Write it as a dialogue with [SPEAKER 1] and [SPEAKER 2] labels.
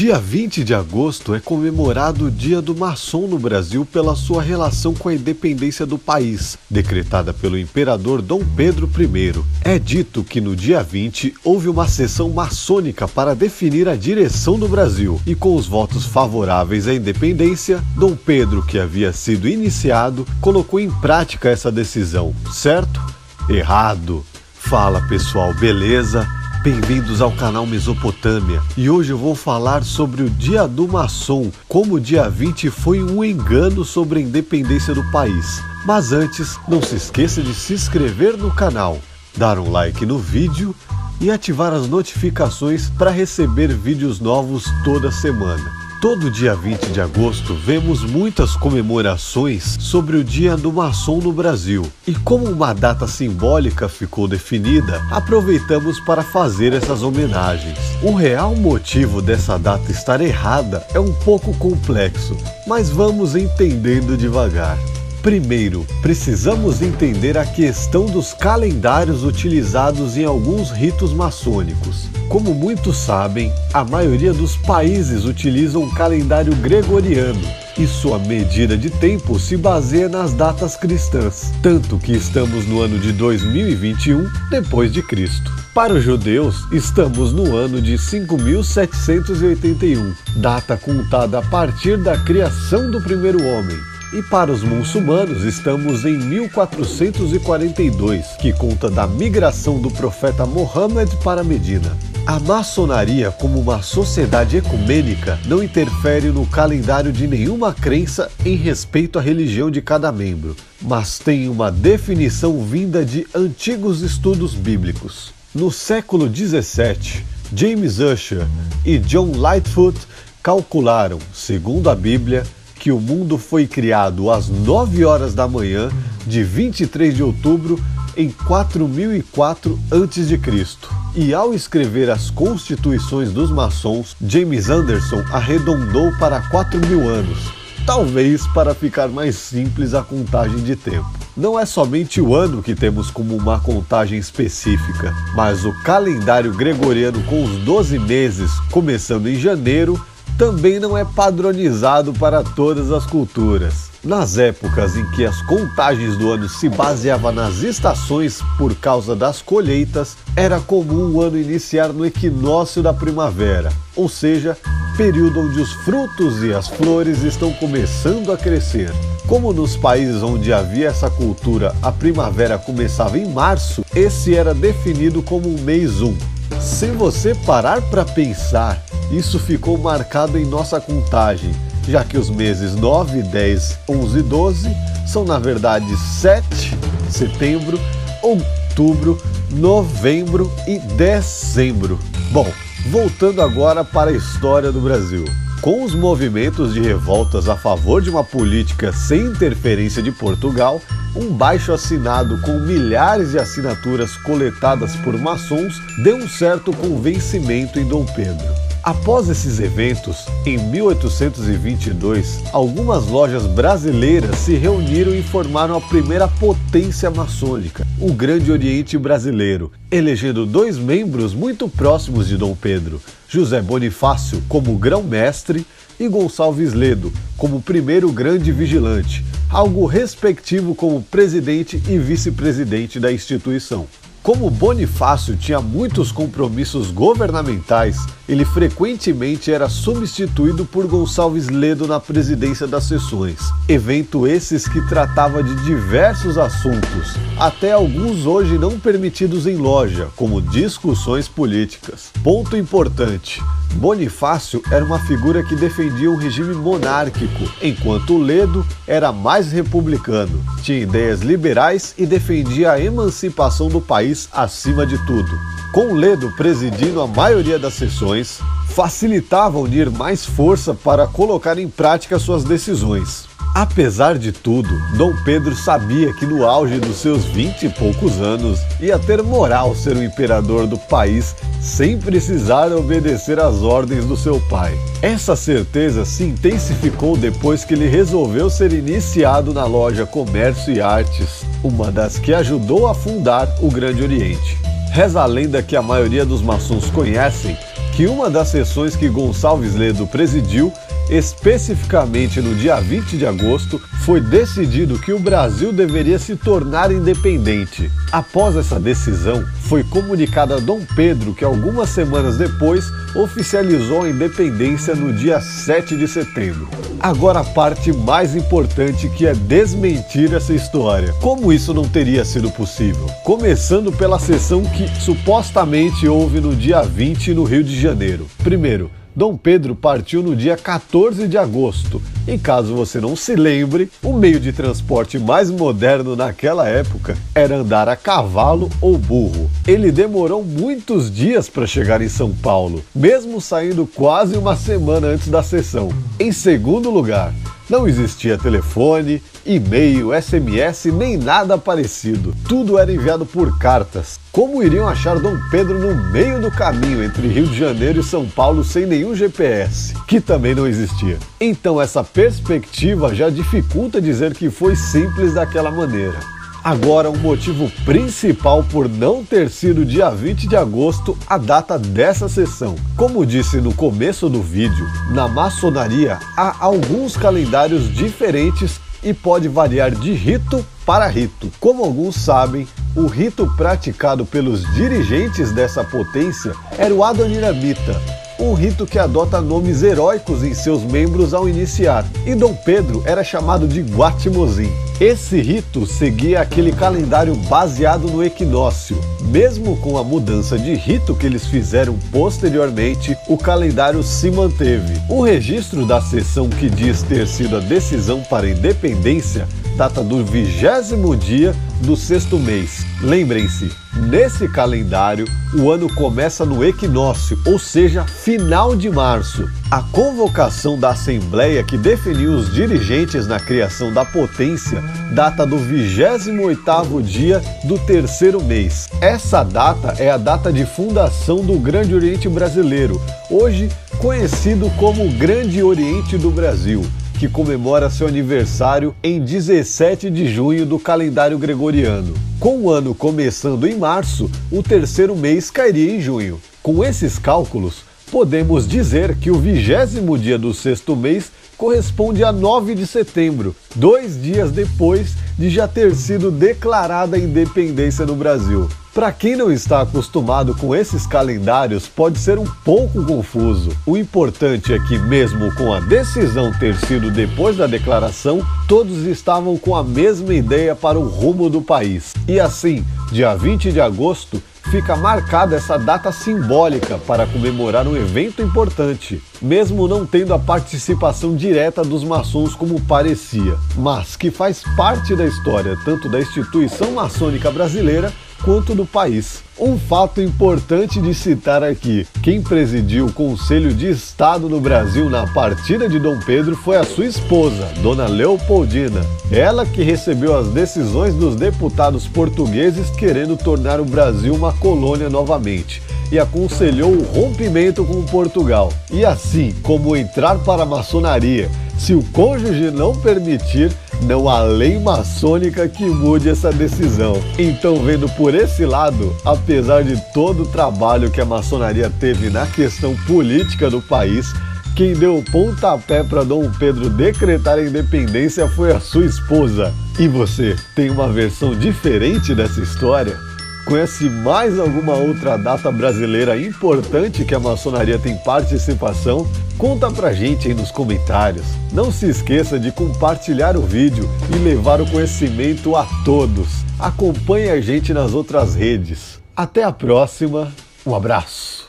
[SPEAKER 1] Dia 20 de agosto é comemorado o Dia do Maçom no Brasil pela sua relação com a independência do país, decretada pelo imperador Dom Pedro I. É dito que no dia 20 houve uma sessão maçônica para definir a direção do Brasil, e com os votos favoráveis à independência, Dom Pedro, que havia sido iniciado, colocou em prática essa decisão. Certo? Errado. Fala pessoal, beleza? Bem-vindos ao canal Mesopotâmia e hoje eu vou falar sobre o Dia do Maçom, como o dia 20 foi um engano sobre a independência do país. Mas antes, não se esqueça de se inscrever no canal, dar um like no vídeo e ativar as notificações para receber vídeos novos toda semana. Todo dia 20 de agosto vemos muitas comemorações sobre o Dia do Maçom no Brasil. E como uma data simbólica ficou definida, aproveitamos para fazer essas homenagens. O real motivo dessa data estar errada é um pouco complexo, mas vamos entendendo devagar. Primeiro, precisamos entender a questão dos calendários utilizados em alguns ritos maçônicos. Como muitos sabem, a maioria dos países utiliza um calendário gregoriano e sua medida de tempo se baseia nas datas cristãs, tanto que estamos no ano de 2021 depois de Cristo. Para os judeus, estamos no ano de 5781, data contada a partir da criação do primeiro homem. E para os muçulmanos, estamos em 1442, que conta da migração do profeta Mohammed para Medina. A maçonaria, como uma sociedade ecumênica, não interfere no calendário de nenhuma crença em respeito à religião de cada membro, mas tem uma definição vinda de antigos estudos bíblicos. No século 17, James Ussher e John Lightfoot calcularam, segundo a Bíblia, que o mundo foi criado às 9 horas da manhã de 23 de outubro em 4004 a.C. E ao escrever as constituições dos maçons, James Anderson arredondou para 4 mil anos, talvez para ficar mais simples a contagem de tempo. Não é somente o ano que temos como uma contagem específica, mas o calendário gregoriano com os 12 meses, começando em janeiro também não é padronizado para todas as culturas. Nas épocas em que as contagens do ano se baseavam nas estações por causa das colheitas, era comum o ano iniciar no equinócio da primavera, ou seja, período onde os frutos e as flores estão começando a crescer. Como nos países onde havia essa cultura a primavera começava em março, esse era definido como o mês 1. Se você parar para pensar, isso ficou marcado em nossa contagem, já que os meses 9, 10, 11 e 12 são na verdade 7, setembro, outubro, novembro e dezembro. Bom, voltando agora para a história do Brasil. Com os movimentos de revoltas a favor de uma política sem interferência de Portugal, um baixo assinado com milhares de assinaturas coletadas por maçons deu um certo convencimento em Dom Pedro. Após esses eventos, em 1822, algumas lojas brasileiras se reuniram e formaram a primeira potência maçônica, o Grande Oriente Brasileiro, elegendo dois membros muito próximos de Dom Pedro, José Bonifácio como grão-mestre e Gonçalves Ledo como primeiro grande vigilante, algo respectivo como presidente e vice-presidente da instituição. Como Bonifácio tinha muitos compromissos governamentais, ele frequentemente era substituído por Gonçalves Ledo na presidência das sessões. Evento esses que tratava de diversos assuntos, até alguns hoje não permitidos em loja, como discussões políticas. Ponto importante: Bonifácio era uma figura que defendia um regime monárquico, enquanto Ledo era mais republicano, tinha ideias liberais e defendia a emancipação do país acima de tudo. Com Ledo presidindo a maioria das sessões, facilitava unir mais força para colocar em prática suas decisões. Apesar de tudo, Dom Pedro sabia que no auge dos seus vinte e poucos anos ia ter moral ser o imperador do país sem precisar obedecer às ordens do seu pai. Essa certeza se intensificou depois que ele resolveu ser iniciado na loja Comércio e Artes, uma das que ajudou a fundar o Grande Oriente. Reza a lenda que a maioria dos maçons conhecem que uma das sessões que Gonçalves Ledo presidiu Especificamente no dia 20 de agosto, foi decidido que o Brasil deveria se tornar independente. Após essa decisão, foi comunicado a Dom Pedro que algumas semanas depois oficializou a independência no dia 7 de setembro. Agora a parte mais importante que é desmentir essa história. Como isso não teria sido possível? Começando pela sessão que supostamente houve no dia 20 no Rio de Janeiro. Primeiro, Dom Pedro partiu no dia 14 de agosto. E caso você não se lembre, o meio de transporte mais moderno naquela época era andar a cavalo ou burro. Ele demorou muitos dias para chegar em São Paulo, mesmo saindo quase uma semana antes da sessão. Em segundo lugar, não existia telefone, e-mail, SMS, nem nada parecido. Tudo era enviado por cartas. Como iriam achar Dom Pedro no meio do caminho entre Rio de Janeiro e São Paulo sem nenhum GPS, que também não existia? Então essa perspectiva já dificulta dizer que foi simples daquela maneira. Agora, o motivo principal por não ter sido dia 20 de agosto a data dessa sessão. Como disse no começo do vídeo, na maçonaria há alguns calendários diferentes e pode variar de rito para rito. Como alguns sabem, o rito praticado pelos dirigentes dessa potência era o Adoniramita, um rito que adota nomes heróicos em seus membros ao iniciar, e Dom Pedro era chamado de Guatimozin. Esse rito seguia aquele calendário baseado no equinócio. Mesmo com a mudança de rito que eles fizeram posteriormente, o calendário se manteve. O registro da sessão que diz ter sido a decisão para a independência data do vigésimo dia do sexto mês. Lembrem-se, nesse calendário o ano começa no equinócio, ou seja, final de março. A convocação da Assembleia que definiu os dirigentes na criação da potência data do 28º dia do terceiro mês. Essa data é a data de fundação do Grande Oriente Brasileiro, hoje conhecido como Grande Oriente do Brasil que comemora seu aniversário em 17 de junho do calendário gregoriano. Com o ano começando em março, o terceiro mês cairia em junho. Com esses cálculos, podemos dizer que o vigésimo dia do sexto mês corresponde a 9 de setembro, dois dias depois de já ter sido declarada a independência no Brasil. Para quem não está acostumado com esses calendários, pode ser um pouco confuso. O importante é que, mesmo com a decisão ter sido depois da declaração, todos estavam com a mesma ideia para o rumo do país. E assim, dia 20 de agosto, fica marcada essa data simbólica para comemorar um evento importante, mesmo não tendo a participação direta dos maçons como parecia, mas que faz parte da história tanto da instituição maçônica brasileira quanto do país. Um fato importante de citar aqui: quem presidiu o Conselho de Estado no Brasil na partida de Dom Pedro foi a sua esposa, Dona Leopoldina. Ela que recebeu as decisões dos deputados portugueses querendo tornar o Brasil uma colônia novamente e aconselhou o rompimento com Portugal. E assim como entrar para a maçonaria, se o cônjuge não permitir, não há lei maçônica que mude essa decisão. Então, vendo por esse lado, apesar de todo o trabalho que a maçonaria teve na questão política do país, quem deu o pontapé para Dom Pedro decretar a independência foi a sua esposa. E você, tem uma versão diferente dessa história? Conhece mais alguma outra data brasileira importante que a maçonaria tem participação? Conta pra gente aí nos comentários. Não se esqueça de compartilhar o vídeo e levar o conhecimento a todos. Acompanhe a gente nas outras redes. Até a próxima, um abraço!